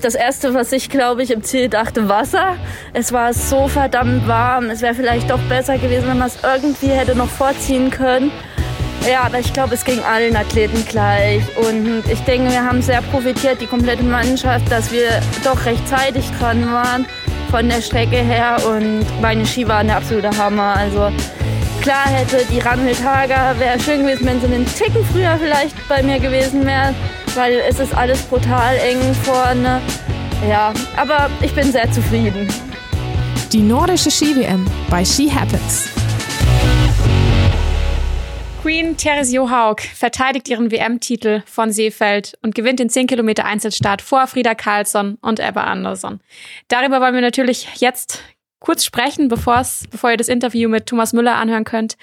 das erste, was ich glaube ich im Ziel dachte, Wasser. Es war so verdammt warm. Es wäre vielleicht doch besser gewesen, wenn man es irgendwie hätte noch vorziehen können. Ja, aber ich glaube, es ging allen Athleten gleich. Und ich denke, wir haben sehr profitiert, die komplette Mannschaft, dass wir doch rechtzeitig dran waren von der Strecke her. Und meine Ski waren der absolute Hammer. Also klar hätte die Ranhiltager, wäre schön gewesen, wenn sie einen Ticken früher vielleicht bei mir gewesen wäre, weil es ist alles brutal eng vorne. Ja, aber ich bin sehr zufrieden. Die nordische Ski-WM bei Ski Happens. Queen Therese Johaug verteidigt ihren WM-Titel von Seefeld und gewinnt den 10 Kilometer Einzelstart vor Frieda Karlsson und Ebba Andersson. Darüber wollen wir natürlich jetzt kurz sprechen, bevor ihr das Interview mit Thomas Müller anhören könnt.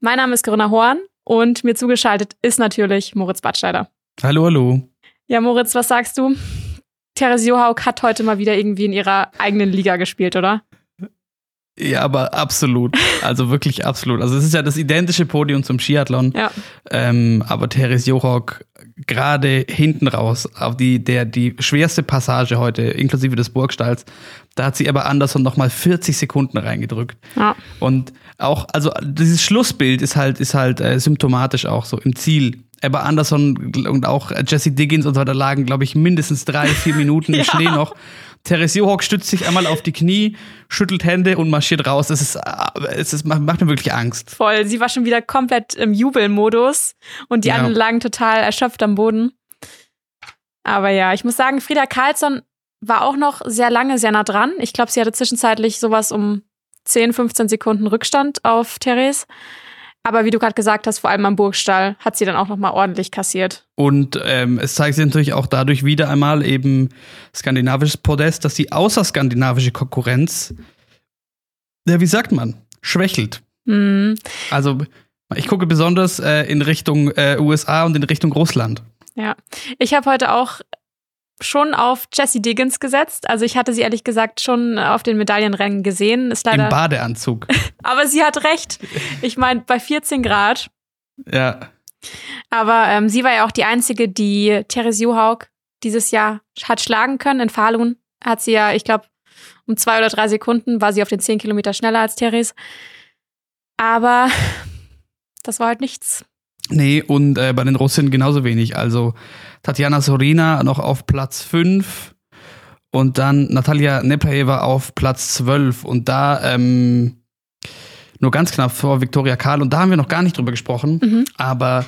Mein Name ist Corinna Horn und mir zugeschaltet ist natürlich Moritz Badscheider. Hallo, hallo. Ja, Moritz, was sagst du? Therese Johaug hat heute mal wieder irgendwie in ihrer eigenen Liga gespielt, oder? Ja, aber absolut. Also wirklich absolut. Also es ist ja das identische Podium zum Skiathlon. Ja. Ähm, aber Therese Jochok gerade hinten raus auf die, der, die schwerste Passage heute, inklusive des Burgstalls, da hat sie aber Anderson noch mal 40 Sekunden reingedrückt. Ja. Und auch, also dieses Schlussbild ist halt, ist halt äh, symptomatisch auch so im Ziel. Ebba Anderson und auch Jesse Diggins und so weiter lagen, glaube ich, mindestens drei, vier Minuten im ja. Schnee noch. Therese Johawk stützt sich einmal auf die Knie, schüttelt Hände und marschiert raus. Das ist, es ist, macht mir wirklich Angst. Voll. Sie war schon wieder komplett im Jubelmodus und die ja. anderen lagen total erschöpft am Boden. Aber ja, ich muss sagen, Frieda Karlsson war auch noch sehr lange sehr nah dran. Ich glaube, sie hatte zwischenzeitlich sowas um 10, 15 Sekunden Rückstand auf Therese. Aber wie du gerade gesagt hast, vor allem am Burgstall hat sie dann auch noch mal ordentlich kassiert. Und ähm, es zeigt sich natürlich auch dadurch wieder einmal eben skandinavisches Podest, dass die außerskandinavische Konkurrenz, ja, wie sagt man, schwächelt. Mhm. Also ich gucke besonders äh, in Richtung äh, USA und in Richtung Russland. Ja, ich habe heute auch schon auf Jessie Diggins gesetzt. Also ich hatte sie ehrlich gesagt schon auf den Medaillenrennen gesehen. Ist leider Im Badeanzug. Aber sie hat recht. Ich meine, bei 14 Grad. Ja. Aber ähm, sie war ja auch die einzige, die Therese Johaug dieses Jahr hat schlagen können. In Falun hat sie ja, ich glaube, um zwei oder drei Sekunden war sie auf den 10 Kilometer schneller als Therese. Aber das war halt nichts. Nee, und äh, bei den Russinnen genauso wenig. Also Tatjana Sorina noch auf Platz 5 und dann Natalia Nepaeva auf Platz 12 und da ähm, nur ganz knapp vor Viktoria Karl und da haben wir noch gar nicht drüber gesprochen, mhm. aber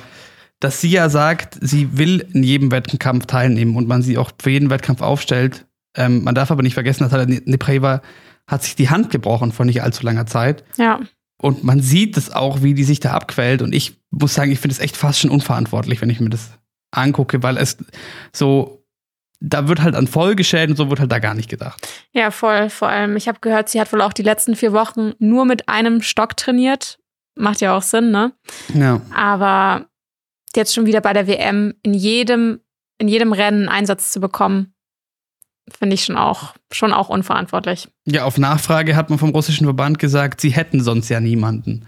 dass sie ja sagt, sie will in jedem Wettkampf teilnehmen und man sie auch für jeden Wettkampf aufstellt. Ähm, man darf aber nicht vergessen, Natalia Nepaeva hat sich die Hand gebrochen vor nicht allzu langer Zeit. Ja. Und man sieht es auch, wie die sich da abquält. Und ich muss sagen, ich finde es echt fast schon unverantwortlich, wenn ich mir das angucke, weil es so, da wird halt an Folgeschäden, so wird halt da gar nicht gedacht. Ja, voll. Vor allem, ich habe gehört, sie hat wohl auch die letzten vier Wochen nur mit einem Stock trainiert. Macht ja auch Sinn, ne? Ja. Aber jetzt schon wieder bei der WM in jedem, in jedem Rennen Einsatz zu bekommen, finde ich schon auch, schon auch unverantwortlich. Ja, auf Nachfrage hat man vom russischen Verband gesagt, sie hätten sonst ja niemanden.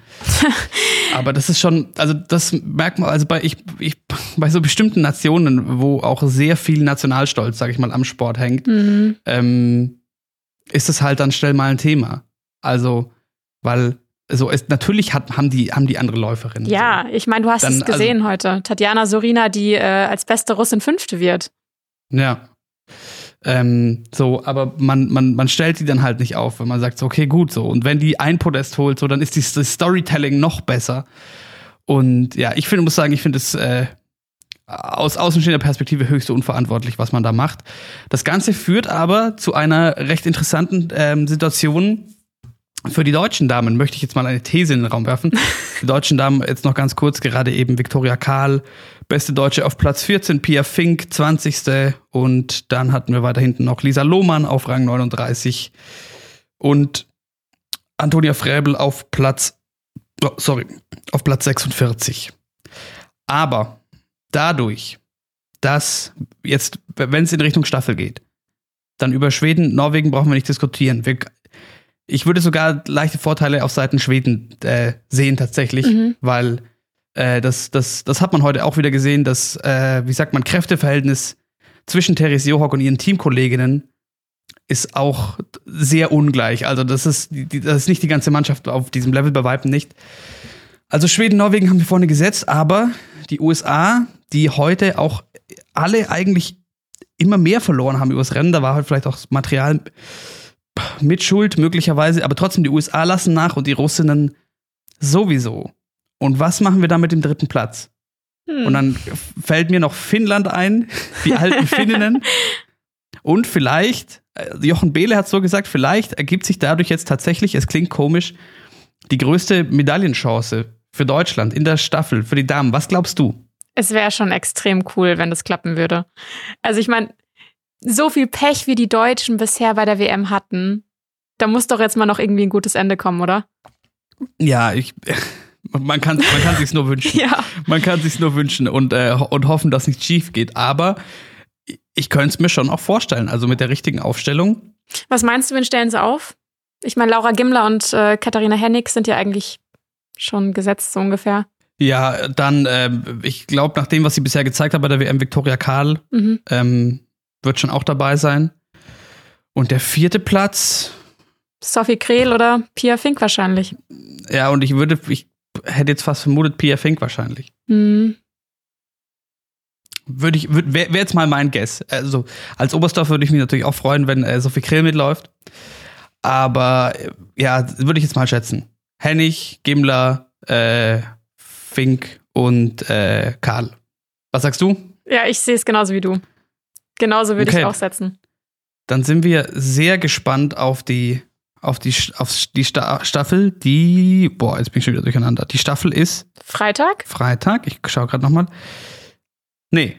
Aber das ist schon, also das merkt man, also bei, ich, ich, bei so bestimmten Nationen, wo auch sehr viel Nationalstolz, sag ich mal, am Sport hängt, mhm. ähm, ist es halt dann schnell mal ein Thema. Also, weil so ist, natürlich hat, haben, die, haben die andere Läuferinnen. Ja, so. ich meine, du hast dann, es gesehen also, heute. Tatjana Sorina, die äh, als beste Russin Fünfte wird. Ja. Ähm, so, aber man, man, man stellt die dann halt nicht auf, wenn man sagt, so, okay, gut, so. Und wenn die ein Podest holt, so, dann ist die, das Storytelling noch besser. Und ja, ich finde, muss sagen, ich finde es äh, aus außenstehender Perspektive höchst unverantwortlich, was man da macht. Das Ganze führt aber zu einer recht interessanten ähm, Situation, für die deutschen Damen möchte ich jetzt mal eine These in den Raum werfen. Die deutschen Damen, jetzt noch ganz kurz, gerade eben Viktoria Kahl, beste Deutsche auf Platz 14, Pia Fink, 20. Und dann hatten wir weiter hinten noch Lisa Lohmann auf Rang 39 und Antonia Fräbel auf Platz, oh, sorry, auf Platz 46. Aber dadurch, dass jetzt, wenn es in Richtung Staffel geht, dann über Schweden, Norwegen brauchen wir nicht diskutieren. Wir, ich würde sogar leichte Vorteile auf Seiten Schweden äh, sehen tatsächlich, mhm. weil äh, das, das, das hat man heute auch wieder gesehen, dass, äh, wie sagt man, Kräfteverhältnis zwischen Therese Johaug und ihren Teamkolleginnen ist auch sehr ungleich. Also das ist, das ist nicht die ganze Mannschaft auf diesem Level bei Weitem nicht. Also Schweden, Norwegen haben wir vorne gesetzt, aber die USA, die heute auch alle eigentlich immer mehr verloren haben übers Rennen, da war halt vielleicht auch das Material mit Schuld möglicherweise, aber trotzdem die USA lassen nach und die Russinnen sowieso. Und was machen wir da mit dem dritten Platz? Hm. Und dann fällt mir noch Finnland ein, die alten Finninnen. Und vielleicht, äh, Jochen Behle hat so gesagt, vielleicht ergibt sich dadurch jetzt tatsächlich, es klingt komisch, die größte Medaillenchance für Deutschland in der Staffel, für die Damen. Was glaubst du? Es wäre schon extrem cool, wenn das klappen würde. Also ich meine, so viel Pech wie die Deutschen bisher bei der WM hatten, da muss doch jetzt mal noch irgendwie ein gutes Ende kommen, oder? Ja, ich, man kann, man kann sich's nur wünschen. ja. Man kann sich's nur wünschen und, äh, und hoffen, dass nichts schief geht. Aber ich könnte es mir schon auch vorstellen, also mit der richtigen Aufstellung. Was meinst du, wen stellen sie auf? Ich meine, Laura Gimler und äh, Katharina Hennig sind ja eigentlich schon gesetzt, so ungefähr. Ja, dann, äh, ich glaube, nach dem, was sie bisher gezeigt hat bei der WM, Viktoria Karl mhm. ähm, wird schon auch dabei sein. Und der vierte Platz. Sophie Krehl oder Pia Fink wahrscheinlich. Ja, und ich würde, ich hätte jetzt fast vermutet, Pia Fink wahrscheinlich. Mhm. Würde ich, wäre wär jetzt mal mein Guess. Also als Oberstdorf würde ich mich natürlich auch freuen, wenn äh, Sophie Krill mitläuft. Aber äh, ja, würde ich jetzt mal schätzen. Hennig, Gimler, äh, Fink und äh, Karl. Was sagst du? Ja, ich sehe es genauso wie du. Genauso würde okay. ich auch setzen. Dann sind wir sehr gespannt auf die auf die, auf die Staffel, die, boah, jetzt bin ich schon wieder durcheinander. Die Staffel ist Freitag? Freitag, ich schaue gerade nochmal. Nee,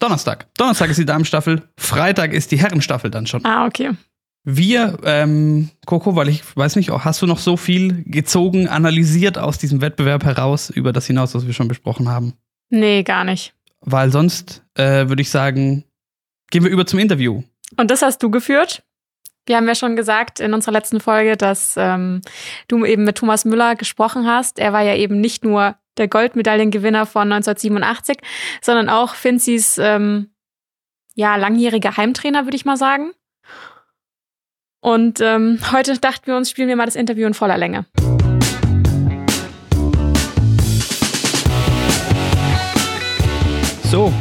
Donnerstag. Donnerstag ist die Damenstaffel, Freitag ist die Herrenstaffel dann schon. Ah, okay. Wir, ähm, Coco, weil ich weiß nicht, hast du noch so viel gezogen, analysiert aus diesem Wettbewerb heraus über das hinaus, was wir schon besprochen haben? Nee, gar nicht. Weil sonst äh, würde ich sagen, gehen wir über zum Interview. Und das hast du geführt? Wir haben ja schon gesagt in unserer letzten Folge, dass ähm, du eben mit Thomas Müller gesprochen hast. Er war ja eben nicht nur der Goldmedaillengewinner von 1987, sondern auch Finzis ähm, ja, langjähriger Heimtrainer, würde ich mal sagen. Und ähm, heute dachten wir uns, spielen wir mal das Interview in voller Länge. So,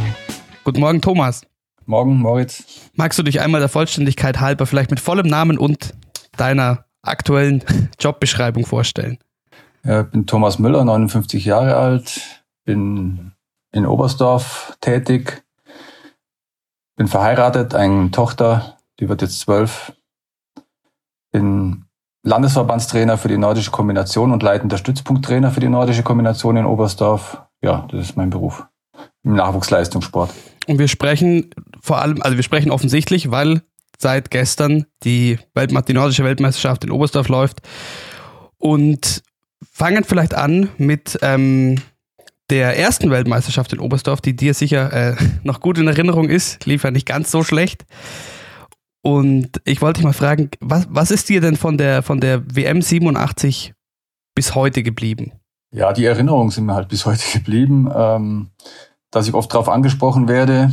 guten Morgen, Thomas. Morgen, Moritz. Magst du dich einmal der Vollständigkeit halber vielleicht mit vollem Namen und deiner aktuellen Jobbeschreibung vorstellen? Ja, ich bin Thomas Müller, 59 Jahre alt, bin in Oberstdorf tätig, bin verheiratet, eine Tochter, die wird jetzt zwölf, bin Landesverbandstrainer für die nordische Kombination und leitender Stützpunkttrainer für die nordische Kombination in Oberstdorf. Ja, das ist mein Beruf im Nachwuchsleistungssport. Und wir sprechen vor allem, also wir sprechen offensichtlich, weil seit gestern die, Welt, die nordische Weltmeisterschaft in Oberstdorf läuft. Und fangen vielleicht an mit ähm, der ersten Weltmeisterschaft in Oberstdorf, die dir sicher äh, noch gut in Erinnerung ist. Lief ja nicht ganz so schlecht. Und ich wollte dich mal fragen, was, was ist dir denn von der, von der WM 87 bis heute geblieben? Ja, die Erinnerungen sind mir halt bis heute geblieben. Ähm, dass ich oft darauf angesprochen werde,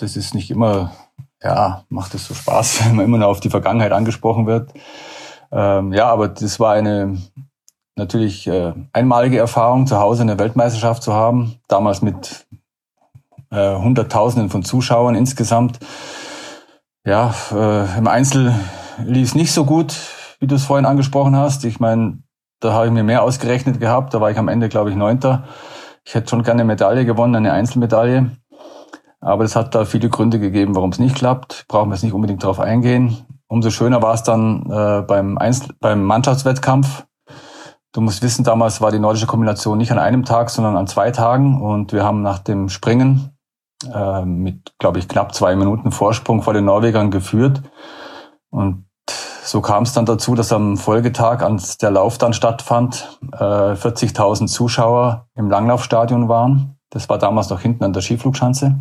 das ist nicht immer, ja, macht es so Spaß, wenn man immer nur auf die Vergangenheit angesprochen wird. Ähm, ja, aber das war eine natürlich äh, einmalige Erfahrung, zu Hause eine Weltmeisterschaft zu haben. Damals mit äh, Hunderttausenden von Zuschauern insgesamt. Ja, äh, im Einzel lief es nicht so gut, wie du es vorhin angesprochen hast. Ich meine, da habe ich mir mehr ausgerechnet gehabt. Da war ich am Ende, glaube ich, Neunter. Ich hätte schon gerne eine Medaille gewonnen, eine Einzelmedaille. Aber es hat da viele Gründe gegeben, warum es nicht klappt. Brauchen wir jetzt nicht unbedingt darauf eingehen. Umso schöner war es dann äh, beim, Einzel beim Mannschaftswettkampf. Du musst wissen, damals war die nordische Kombination nicht an einem Tag, sondern an zwei Tagen. Und wir haben nach dem Springen äh, mit, glaube ich, knapp zwei Minuten Vorsprung vor den Norwegern geführt. Und so kam es dann dazu, dass am Folgetag, als der Lauf dann stattfand, äh, 40.000 Zuschauer im Langlaufstadion waren. Das war damals noch hinten an der Skiflugschanze.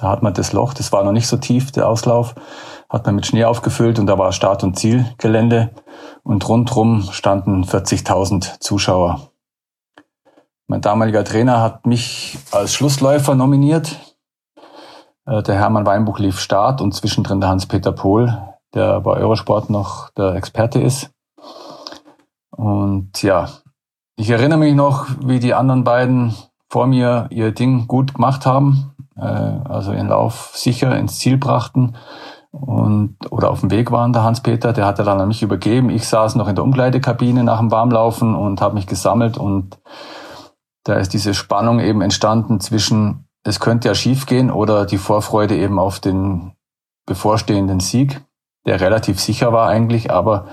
Da hat man das Loch, das war noch nicht so tief, der Auslauf, hat man mit Schnee aufgefüllt und da war Start- und Zielgelände und rundrum standen 40.000 Zuschauer. Mein damaliger Trainer hat mich als Schlussläufer nominiert. Äh, der Hermann Weinbuch lief Start und zwischendrin der Hans-Peter Pohl, der bei Eurosport noch der Experte ist. Und ja, ich erinnere mich noch, wie die anderen beiden vor mir ihr Ding gut gemacht haben, äh, also ihren Lauf sicher ins Ziel brachten und oder auf dem Weg waren der Hans-Peter, der hatte dann an mich übergeben. Ich saß noch in der Umkleidekabine nach dem Warmlaufen und habe mich gesammelt und da ist diese Spannung eben entstanden zwischen es könnte ja schief gehen oder die Vorfreude eben auf den bevorstehenden Sieg, der relativ sicher war eigentlich, aber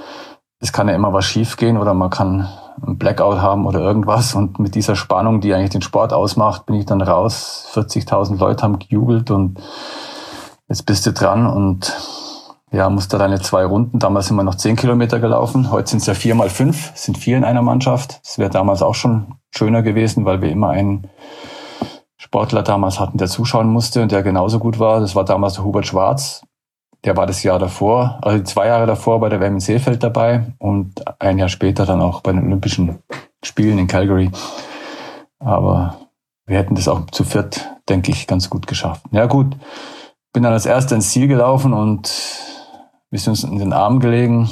es kann ja immer was schief gehen oder man kann ein Blackout haben oder irgendwas. Und mit dieser Spannung, die eigentlich den Sport ausmacht, bin ich dann raus. 40.000 Leute haben gejubelt und jetzt bist du dran und ja, musste deine zwei Runden. Damals sind wir noch zehn Kilometer gelaufen. Heute sind es ja vier mal fünf, es sind vier in einer Mannschaft. Das wäre damals auch schon schöner gewesen, weil wir immer einen Sportler damals hatten, der zuschauen musste und der genauso gut war. Das war damals Hubert Schwarz. Der war das Jahr davor, also zwei Jahre davor bei der WM in Seefeld dabei und ein Jahr später dann auch bei den Olympischen Spielen in Calgary. Aber wir hätten das auch zu viert, denke ich, ganz gut geschafft. Ja gut, bin dann als Erster ins Ziel gelaufen und wir sind uns in den Armen gelegen.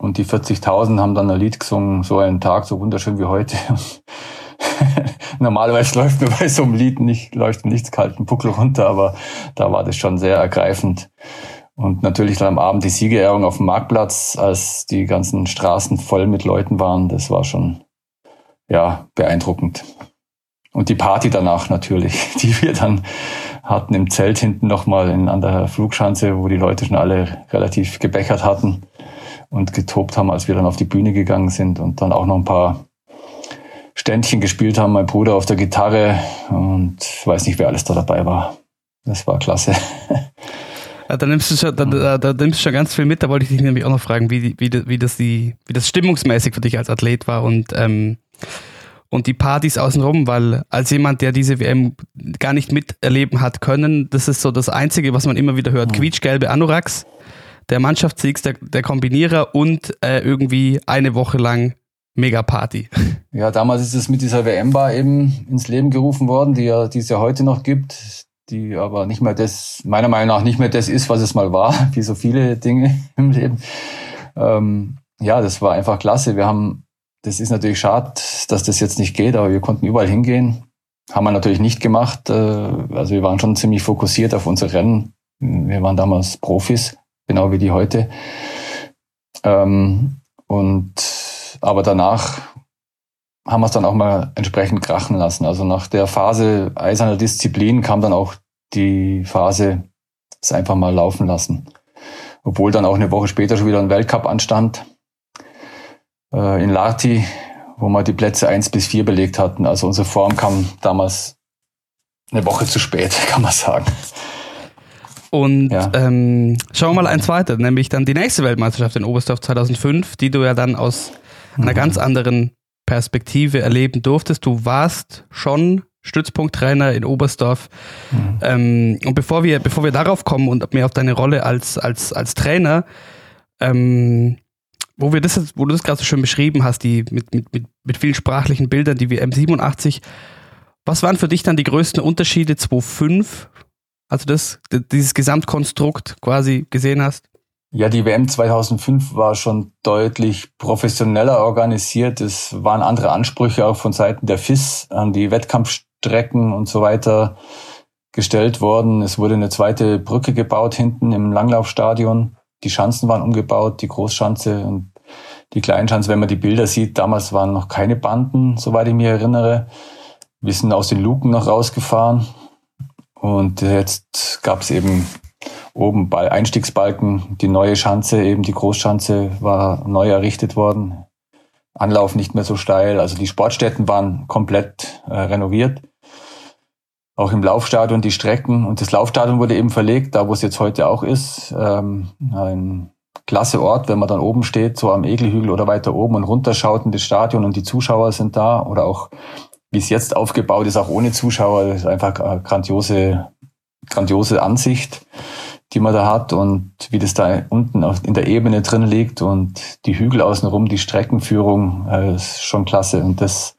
Und die 40.000 haben dann ein Lied gesungen, so einen Tag, so wunderschön wie heute. Normalerweise läuft mir bei so einem Lied nicht, läuft nichts kalten Buckel runter, aber da war das schon sehr ergreifend. Und natürlich dann am Abend die Siegerehrung auf dem Marktplatz, als die ganzen Straßen voll mit Leuten waren, das war schon, ja, beeindruckend. Und die Party danach natürlich, die wir dann hatten im Zelt hinten nochmal an der Flugschanze, wo die Leute schon alle relativ gebechert hatten und getobt haben, als wir dann auf die Bühne gegangen sind und dann auch noch ein paar Ständchen gespielt haben, mein Bruder auf der Gitarre und ich weiß nicht, wer alles da dabei war. Das war klasse. Ja, da nimmst du schon, da, da, da, nimmst du schon ganz viel mit. Da wollte ich dich nämlich auch noch fragen, wie, wie, wie, das, die, wie das stimmungsmäßig für dich als Athlet war und, ähm, und die Partys außenrum, weil als jemand, der diese WM gar nicht miterleben hat können, das ist so das Einzige, was man immer wieder hört. Mhm. Quietschgelbe Anoraks, der Mannschaftssieg, der, der Kombinierer und äh, irgendwie eine Woche lang Mega-Party. Ja, damals ist es mit dieser WM-Bar eben ins Leben gerufen worden, die ja, die es ja heute noch gibt, die aber nicht mehr das, meiner Meinung nach nicht mehr das ist, was es mal war, wie so viele Dinge im Leben. Ähm, ja, das war einfach klasse. Wir haben, das ist natürlich schade, dass das jetzt nicht geht, aber wir konnten überall hingehen. Haben wir natürlich nicht gemacht. Äh, also wir waren schon ziemlich fokussiert auf unsere Rennen. Wir waren damals Profis, genau wie die heute. Ähm, und aber danach haben wir es dann auch mal entsprechend krachen lassen. Also nach der Phase eiserner Disziplin kam dann auch die Phase, es einfach mal laufen lassen. Obwohl dann auch eine Woche später schon wieder ein Weltcup anstand äh, in Lati, wo wir die Plätze eins bis vier belegt hatten. Also unsere Form kam damals eine Woche zu spät, kann man sagen. Und ja. ähm, schauen wir mal eins weiter, nämlich dann die nächste Weltmeisterschaft in Oberstdorf 2005, die du ja dann aus einer ganz mhm. anderen Perspektive erleben durftest. Du warst schon Stützpunkttrainer in Oberstdorf. Mhm. Ähm, und bevor wir, bevor wir darauf kommen und mehr auf deine Rolle als, als, als Trainer, ähm, wo wir das, wo du das gerade so schön beschrieben hast, die mit, mit, mit, mit vielen sprachlichen Bildern, die WM 87, was waren für dich dann die größten Unterschiede 2005, also das, dieses Gesamtkonstrukt quasi gesehen hast? Ja, die WM 2005 war schon deutlich professioneller organisiert. Es waren andere Ansprüche auch von Seiten der FIS an die Wettkampfstrecken und so weiter gestellt worden. Es wurde eine zweite Brücke gebaut hinten im Langlaufstadion. Die Schanzen waren umgebaut, die Großschanze und die Kleinschanze. Wenn man die Bilder sieht, damals waren noch keine Banden, soweit ich mich erinnere. Wir sind aus den Luken noch rausgefahren. Und jetzt gab es eben oben bei Einstiegsbalken die neue Schanze, eben die Großschanze war neu errichtet worden. Anlauf nicht mehr so steil. Also die Sportstätten waren komplett äh, renoviert. Auch im Laufstadion die Strecken. Und das Laufstadion wurde eben verlegt, da wo es jetzt heute auch ist. Ähm, ein klasse Ort, wenn man dann oben steht, so am Egelhügel oder weiter oben und runterschaut in das Stadion und die Zuschauer sind da. Oder auch, wie es jetzt aufgebaut ist, auch ohne Zuschauer. Das ist einfach eine grandiose, grandiose Ansicht die man da hat und wie das da unten in der Ebene drin liegt und die Hügel außenrum, die Streckenführung, äh, ist schon klasse. Und das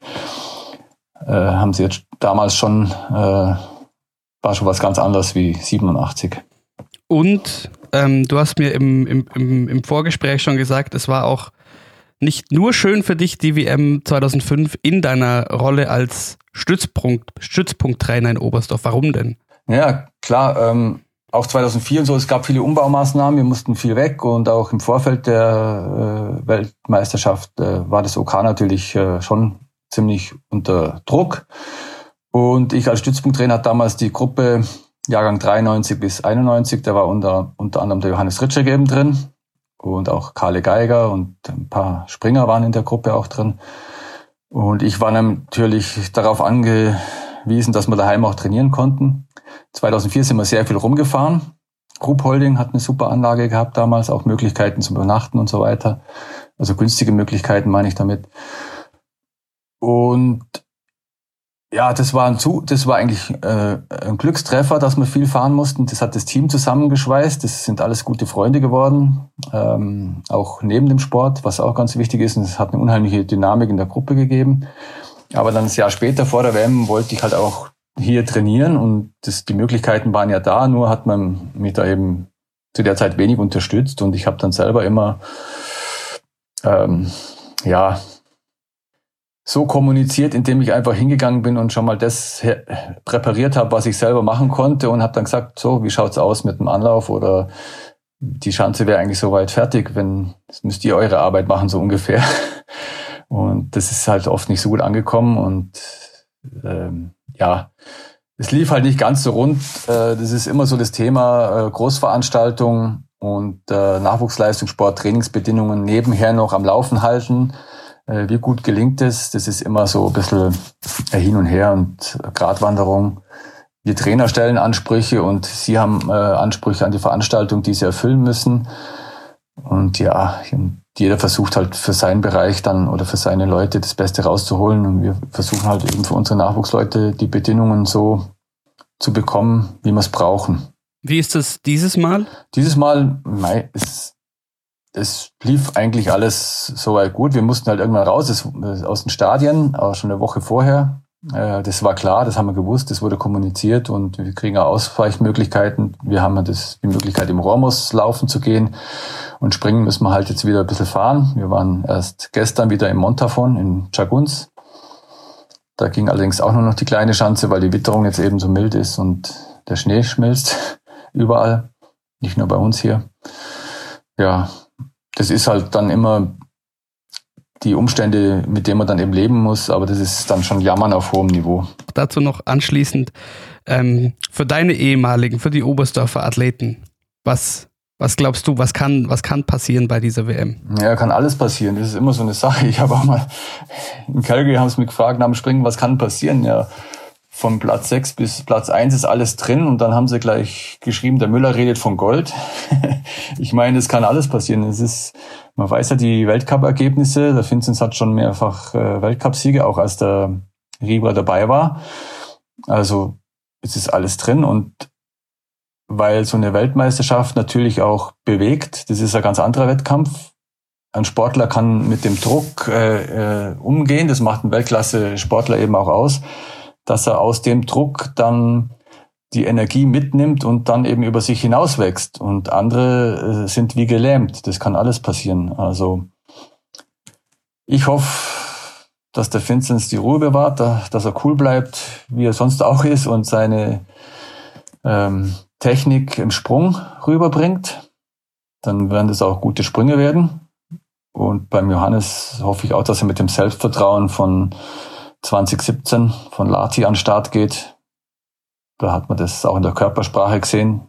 äh, haben sie jetzt damals schon äh, war schon was ganz anderes wie 87. Und ähm, du hast mir im, im, im Vorgespräch schon gesagt, es war auch nicht nur schön für dich, die WM 2005 in deiner Rolle als Stützpunkt, Stützpunkttrainer in Oberstdorf. Warum denn? Ja, klar. Ähm, auch 2004 und so, es gab viele Umbaumaßnahmen, wir mussten viel weg und auch im Vorfeld der äh, Weltmeisterschaft äh, war das OK natürlich äh, schon ziemlich unter Druck. Und ich als Stützpunkttrainer hatte damals die Gruppe Jahrgang 93 bis 91, da war unter, unter anderem der Johannes Ritscher eben drin und auch Karle Geiger und ein paar Springer waren in der Gruppe auch drin. Und ich war natürlich darauf angewiesen, dass wir daheim auch trainieren konnten. 2004 sind wir sehr viel rumgefahren. Group Holding hat eine super Anlage gehabt damals, auch Möglichkeiten zum Übernachten und so weiter. Also günstige Möglichkeiten meine ich damit. Und ja, das war ein Zu das war eigentlich äh, ein Glückstreffer, dass wir viel fahren mussten. Das hat das Team zusammengeschweißt. Das sind alles gute Freunde geworden, ähm, auch neben dem Sport, was auch ganz wichtig ist. Und es hat eine unheimliche Dynamik in der Gruppe gegeben. Aber dann ein Jahr später vor der WM wollte ich halt auch hier trainieren und das, die Möglichkeiten waren ja da. Nur hat man mich da eben zu der Zeit wenig unterstützt und ich habe dann selber immer ähm, ja so kommuniziert, indem ich einfach hingegangen bin und schon mal das präpariert habe, was ich selber machen konnte und habe dann gesagt, so, wie schaut's aus mit dem Anlauf oder die Schanze wäre eigentlich soweit fertig, wenn das müsst ihr eure Arbeit machen so ungefähr. Und das ist halt oft nicht so gut angekommen und ähm, ja, es lief halt nicht ganz so rund. Äh, das ist immer so das Thema äh, Großveranstaltung und äh, Nachwuchsleistungssport, Trainingsbedingungen nebenher noch am Laufen halten. Äh, wie gut gelingt es? Das ist immer so ein bisschen hin und her und Gratwanderung. Wir Trainer stellen Ansprüche und sie haben äh, Ansprüche an die Veranstaltung, die sie erfüllen müssen. Und ja, jeder versucht halt für seinen Bereich dann oder für seine Leute das Beste rauszuholen. Und wir versuchen halt eben für unsere Nachwuchsleute die Bedingungen so zu bekommen, wie wir es brauchen. Wie ist das dieses Mal? Dieses Mal, mei, ist es lief eigentlich alles soweit gut. Wir mussten halt irgendwann raus aus den Stadien, auch schon eine Woche vorher. Äh, das war klar, das haben wir gewusst, das wurde kommuniziert und wir kriegen auch Ausweichmöglichkeiten. Wir haben das, die Möglichkeit, im Rormus laufen zu gehen und springen müssen wir halt jetzt wieder ein bisschen fahren. Wir waren erst gestern wieder im Montafon in Chaguns. Da ging allerdings auch nur noch die kleine Schanze, weil die Witterung jetzt eben so mild ist und der Schnee schmilzt überall, nicht nur bei uns hier. Ja, das ist halt dann immer die Umstände, mit denen man dann eben leben muss, aber das ist dann schon Jammern auf hohem Niveau. Dazu noch anschließend ähm, für deine ehemaligen, für die Oberstdorfer Athleten, was, was glaubst du, was kann, was kann passieren bei dieser WM? Ja, kann alles passieren. Das ist immer so eine Sache. Ich habe auch mal in Calgary haben sie mich gefragt nach dem Springen, was kann passieren? Ja, von Platz 6 bis Platz 1 ist alles drin und dann haben sie gleich geschrieben, der Müller redet von Gold. ich meine, es kann alles passieren. Es ist, man weiß ja die Weltcup-Ergebnisse. Der Vinzenz hat schon mehrfach äh, Weltcupsiege, auch als der Rieber dabei war. Also es ist alles drin und weil so eine Weltmeisterschaft natürlich auch bewegt, das ist ein ganz anderer Wettkampf. Ein Sportler kann mit dem Druck äh, äh, umgehen, das macht ein Weltklasse-Sportler eben auch aus dass er aus dem Druck dann die Energie mitnimmt und dann eben über sich hinauswächst. Und andere äh, sind wie gelähmt. Das kann alles passieren. Also ich hoffe, dass der Vinzenz die Ruhe bewahrt, dass er cool bleibt, wie er sonst auch ist und seine ähm, Technik im Sprung rüberbringt. Dann werden das auch gute Sprünge werden. Und beim Johannes hoffe ich auch, dass er mit dem Selbstvertrauen von 2017 von Lati an Start geht. Da hat man das auch in der Körpersprache gesehen.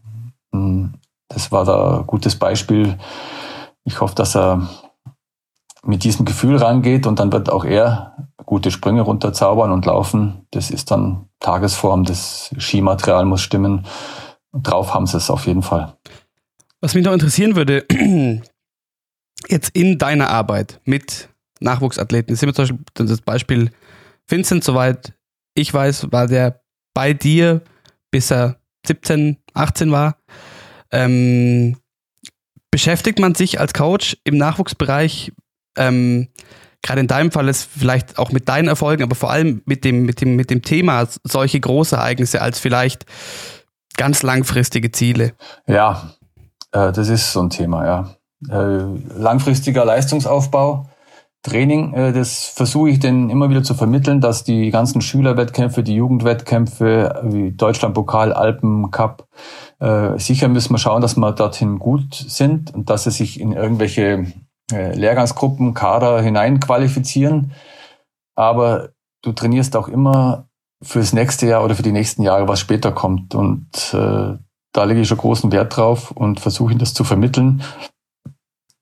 Hm, das war da ein gutes Beispiel. Ich hoffe, dass er mit diesem Gefühl rangeht und dann wird auch er gute Sprünge runterzaubern und laufen. Das ist dann Tagesform, das Skimaterial muss stimmen. Und drauf haben sie es auf jeden Fall. Was mich noch interessieren würde, jetzt in deiner Arbeit mit Nachwuchsathleten, ist immer zum Beispiel das Beispiel Vincent, soweit ich weiß, war der bei dir, bis er 17, 18 war. Ähm, beschäftigt man sich als Coach im Nachwuchsbereich ähm, gerade in deinem Fall ist vielleicht auch mit deinen Erfolgen, aber vor allem mit dem, mit dem, mit dem Thema solche Großereignisse als vielleicht ganz langfristige Ziele? Ja, äh, das ist so ein Thema, ja. Äh, langfristiger Leistungsaufbau, Training, äh, das versuche ich denn immer wieder zu vermitteln, dass die ganzen Schülerwettkämpfe, die Jugendwettkämpfe, wie Deutschlandpokal, Alpen Cup, äh, sicher müssen wir schauen, dass wir dorthin gut sind und dass sie sich in irgendwelche äh, Lehrgangsgruppen, Kader hinein qualifizieren. Aber du trainierst auch immer fürs nächste Jahr oder für die nächsten Jahre, was später kommt. Und äh, da lege ich schon großen Wert drauf und versuche ihn das zu vermitteln,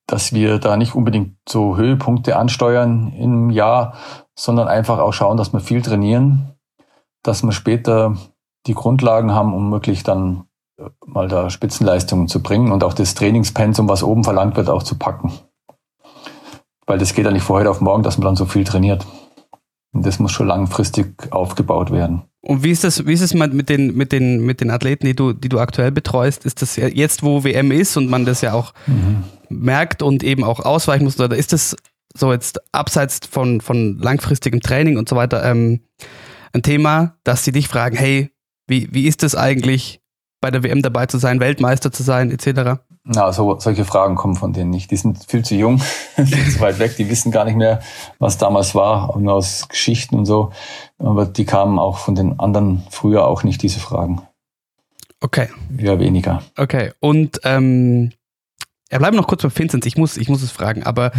dass wir da nicht unbedingt so Höhepunkte ansteuern im Jahr, sondern einfach auch schauen, dass wir viel trainieren, dass wir später die Grundlagen haben, um wirklich dann äh, mal da Spitzenleistungen zu bringen und auch das Trainingspensum, was oben verlangt wird, auch zu packen. Weil das geht ja nicht von heute auf morgen, dass man dann so viel trainiert. Und das muss schon langfristig aufgebaut werden. Und wie ist das, wie ist es mit den, mit den, mit den Athleten, die du, die du aktuell betreust? Ist das jetzt, wo WM ist und man das ja auch mhm. merkt und eben auch ausweichen muss, oder ist das so jetzt abseits von, von langfristigem Training und so weiter ähm, ein Thema, dass sie dich fragen, hey, wie, wie ist es eigentlich, bei der WM dabei zu sein, Weltmeister zu sein, etc.? Na, so, solche Fragen kommen von denen nicht. Die sind viel zu jung, viel zu weit weg. Die wissen gar nicht mehr, was damals war, nur aus Geschichten und so. Aber die kamen auch von den anderen früher auch nicht, diese Fragen. Okay. Ja, weniger. Okay. Und ähm, ja, bleiben noch kurz bei Vincent. Ich muss, ich muss es fragen. Aber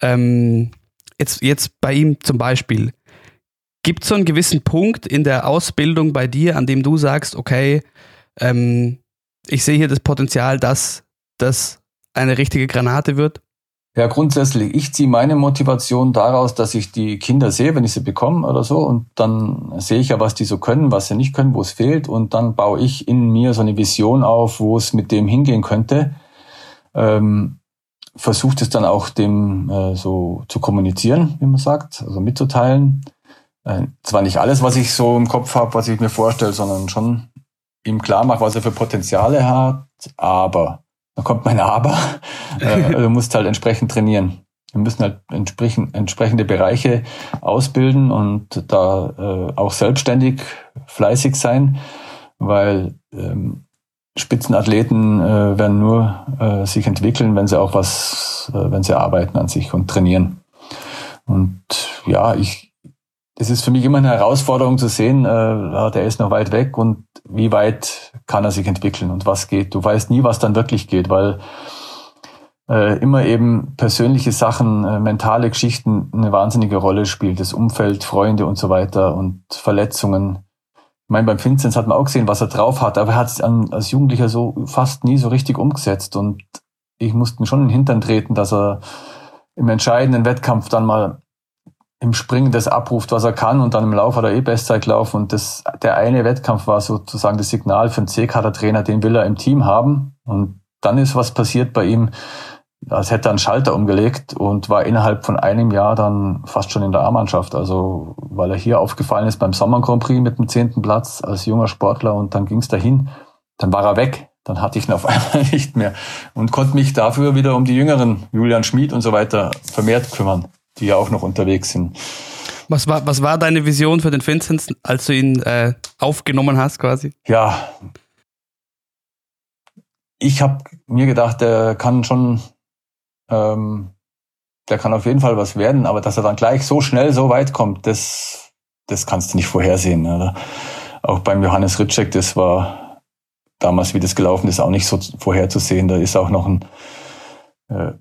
ähm, jetzt, jetzt bei ihm zum Beispiel. Gibt es so einen gewissen Punkt in der Ausbildung bei dir, an dem du sagst, okay, ähm, ich sehe hier das Potenzial, dass das eine richtige Granate wird? Ja, grundsätzlich, ich ziehe meine Motivation daraus, dass ich die Kinder sehe, wenn ich sie bekomme oder so, und dann sehe ich ja, was die so können, was sie nicht können, wo es fehlt, und dann baue ich in mir so eine Vision auf, wo es mit dem hingehen könnte. Ähm, versucht es dann auch dem äh, so zu kommunizieren, wie man sagt, also mitzuteilen. Äh, zwar nicht alles, was ich so im Kopf habe, was ich mir vorstelle, sondern schon ihm klar mache, was er für Potenziale hat, aber, da kommt mein Aber, äh, du musst halt entsprechend trainieren. Wir müssen halt entsprechend, entsprechende Bereiche ausbilden und da äh, auch selbstständig fleißig sein, weil ähm, Spitzenathleten äh, werden nur äh, sich entwickeln, wenn sie auch was, äh, wenn sie arbeiten an sich und trainieren. Und ja, ich, es ist für mich immer eine Herausforderung zu sehen, äh, der ist noch weit weg und wie weit kann er sich entwickeln und was geht. Du weißt nie, was dann wirklich geht, weil äh, immer eben persönliche Sachen, äh, mentale Geschichten eine wahnsinnige Rolle spielt. Das Umfeld, Freunde und so weiter und Verletzungen. Ich meine, beim Vinzenz hat man auch gesehen, was er drauf hat, aber er hat es als Jugendlicher so fast nie so richtig umgesetzt und ich musste schon in den Hintern treten, dass er im entscheidenden Wettkampf dann mal im Springen das abruft, was er kann und dann im Lauf hat er eh Bestzeit laufen und das, der eine Wettkampf war sozusagen das Signal für einen C-Kader-Trainer, den will er im Team haben. Und dann ist was passiert bei ihm, als hätte er einen Schalter umgelegt und war innerhalb von einem Jahr dann fast schon in der A-Mannschaft, also weil er hier aufgefallen ist beim Sommer Grand Prix mit dem zehnten Platz als junger Sportler und dann ging es dahin, dann war er weg, dann hatte ich ihn auf einmal nicht mehr und konnte mich dafür wieder um die Jüngeren, Julian Schmid und so weiter, vermehrt kümmern die ja auch noch unterwegs sind. Was war, was war deine Vision für den Vincent, als du ihn äh, aufgenommen hast quasi? Ja, ich habe mir gedacht, der kann schon, ähm, der kann auf jeden Fall was werden, aber dass er dann gleich so schnell so weit kommt, das, das kannst du nicht vorhersehen. Oder? Auch beim Johannes Ritschek, das war damals, wie das gelaufen ist, auch nicht so vorherzusehen. Da ist auch noch ein äh,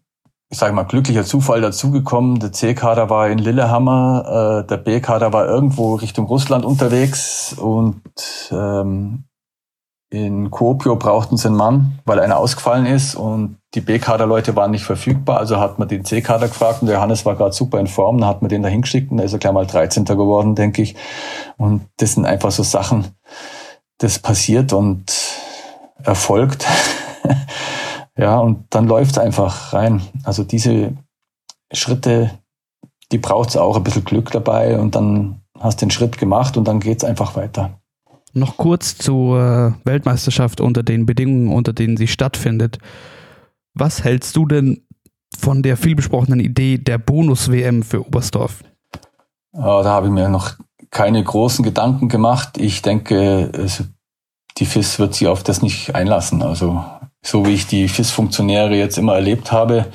ich sage mal, glücklicher Zufall dazugekommen. Der C-Kader war in Lillehammer, äh, der B-Kader war irgendwo Richtung Russland unterwegs und ähm, in Kuopio brauchten sie einen Mann, weil einer ausgefallen ist und die B-Kader-Leute waren nicht verfügbar. Also hat man den C-Kader gefragt und der Johannes war gerade super in Form. Dann hat man den da hingeschickt und da ist er gleich mal 13. geworden, denke ich. Und das sind einfach so Sachen, das passiert und erfolgt. Ja, und dann läuft's einfach rein. Also diese Schritte, die braucht's auch ein bisschen Glück dabei und dann hast du den Schritt gemacht und dann geht's einfach weiter. Noch kurz zur Weltmeisterschaft unter den Bedingungen, unter denen sie stattfindet. Was hältst du denn von der vielbesprochenen Idee der Bonus-WM für Oberstdorf? Äh, da habe ich mir noch keine großen Gedanken gemacht. Ich denke, die FIS wird sich auf das nicht einlassen. Also so wie ich die FIS-Funktionäre jetzt immer erlebt habe,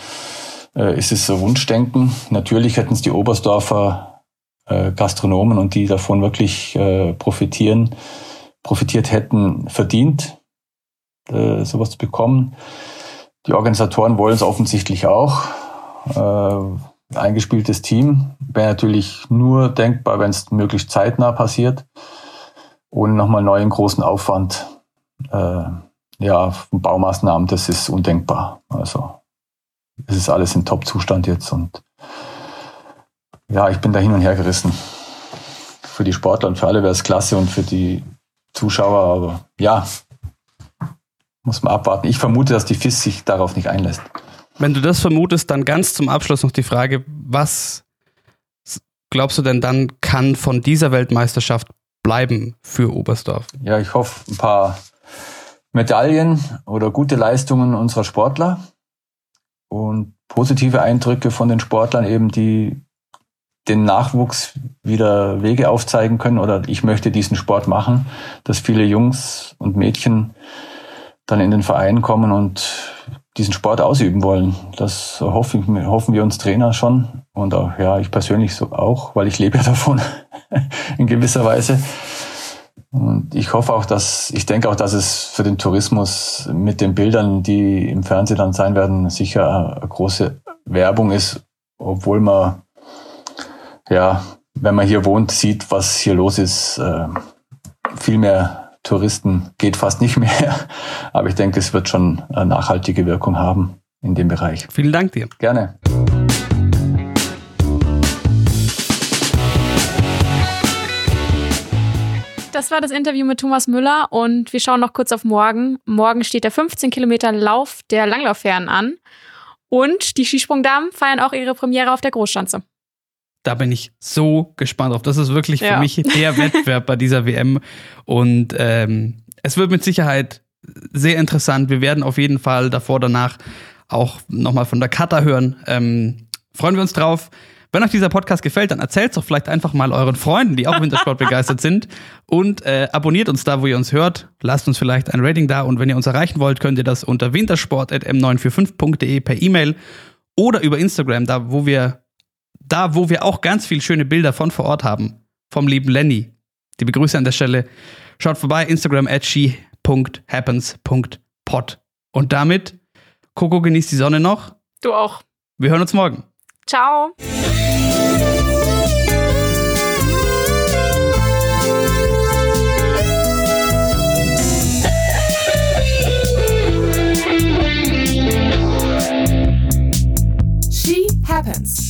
äh, ist es so Wunschdenken. Natürlich hätten es die Oberstdorfer äh, Gastronomen und die davon wirklich profitieren, profitiert hätten, verdient, sowas zu bekommen. Die Organisatoren wollen es offensichtlich auch eingespieltes Team. Wäre natürlich nur denkbar, wenn es möglichst zeitnah passiert. Ohne nochmal neuen großen Aufwand. Ja, Baumaßnahmen, das ist undenkbar. Also es ist alles in Top-Zustand jetzt und ja, ich bin da hin und her gerissen. Für die Sportler und für alle wäre es klasse und für die Zuschauer, aber ja, muss man abwarten. Ich vermute, dass die FIS sich darauf nicht einlässt. Wenn du das vermutest, dann ganz zum Abschluss noch die Frage, was glaubst du denn dann kann von dieser Weltmeisterschaft bleiben für Oberstdorf? Ja, ich hoffe ein paar Medaillen oder gute Leistungen unserer Sportler und positive Eindrücke von den Sportlern eben, die den Nachwuchs wieder Wege aufzeigen können oder ich möchte diesen Sport machen, dass viele Jungs und Mädchen dann in den Verein kommen und diesen Sport ausüben wollen. Das hoffen, hoffen wir uns Trainer schon und auch ja ich persönlich so auch, weil ich lebe ja davon in gewisser Weise. Und ich hoffe auch, dass ich denke auch, dass es für den Tourismus mit den Bildern, die im Fernsehen dann sein werden, sicher eine große Werbung ist, obwohl man ja, wenn man hier wohnt, sieht, was hier los ist, äh, viel mehr Touristen geht fast nicht mehr. Aber ich denke, es wird schon eine nachhaltige Wirkung haben in dem Bereich. Vielen Dank dir. Gerne. Das war das Interview mit Thomas Müller und wir schauen noch kurz auf morgen. Morgen steht der 15 Kilometer Lauf der Langlaufherren an und die Skisprungdamen feiern auch ihre Premiere auf der Großschanze da bin ich so gespannt drauf. Das ist wirklich für ja. mich der Wettbewerb bei dieser WM. Und ähm, es wird mit Sicherheit sehr interessant. Wir werden auf jeden Fall davor, danach auch nochmal von der Kata hören. Ähm, freuen wir uns drauf. Wenn euch dieser Podcast gefällt, dann erzählt es doch vielleicht einfach mal euren Freunden, die auch Wintersport begeistert sind. Und äh, abonniert uns da, wo ihr uns hört. Lasst uns vielleicht ein Rating da. Und wenn ihr uns erreichen wollt, könnt ihr das unter wintersport.m945.de per E-Mail oder über Instagram, da wo wir da, wo wir auch ganz viel schöne Bilder von vor Ort haben, vom lieben Lenny. Die Begrüße an der Stelle. Schaut vorbei, Instagram at she.happens.pod. Und damit, Coco genießt die Sonne noch. Du auch. Wir hören uns morgen. Ciao. Happens.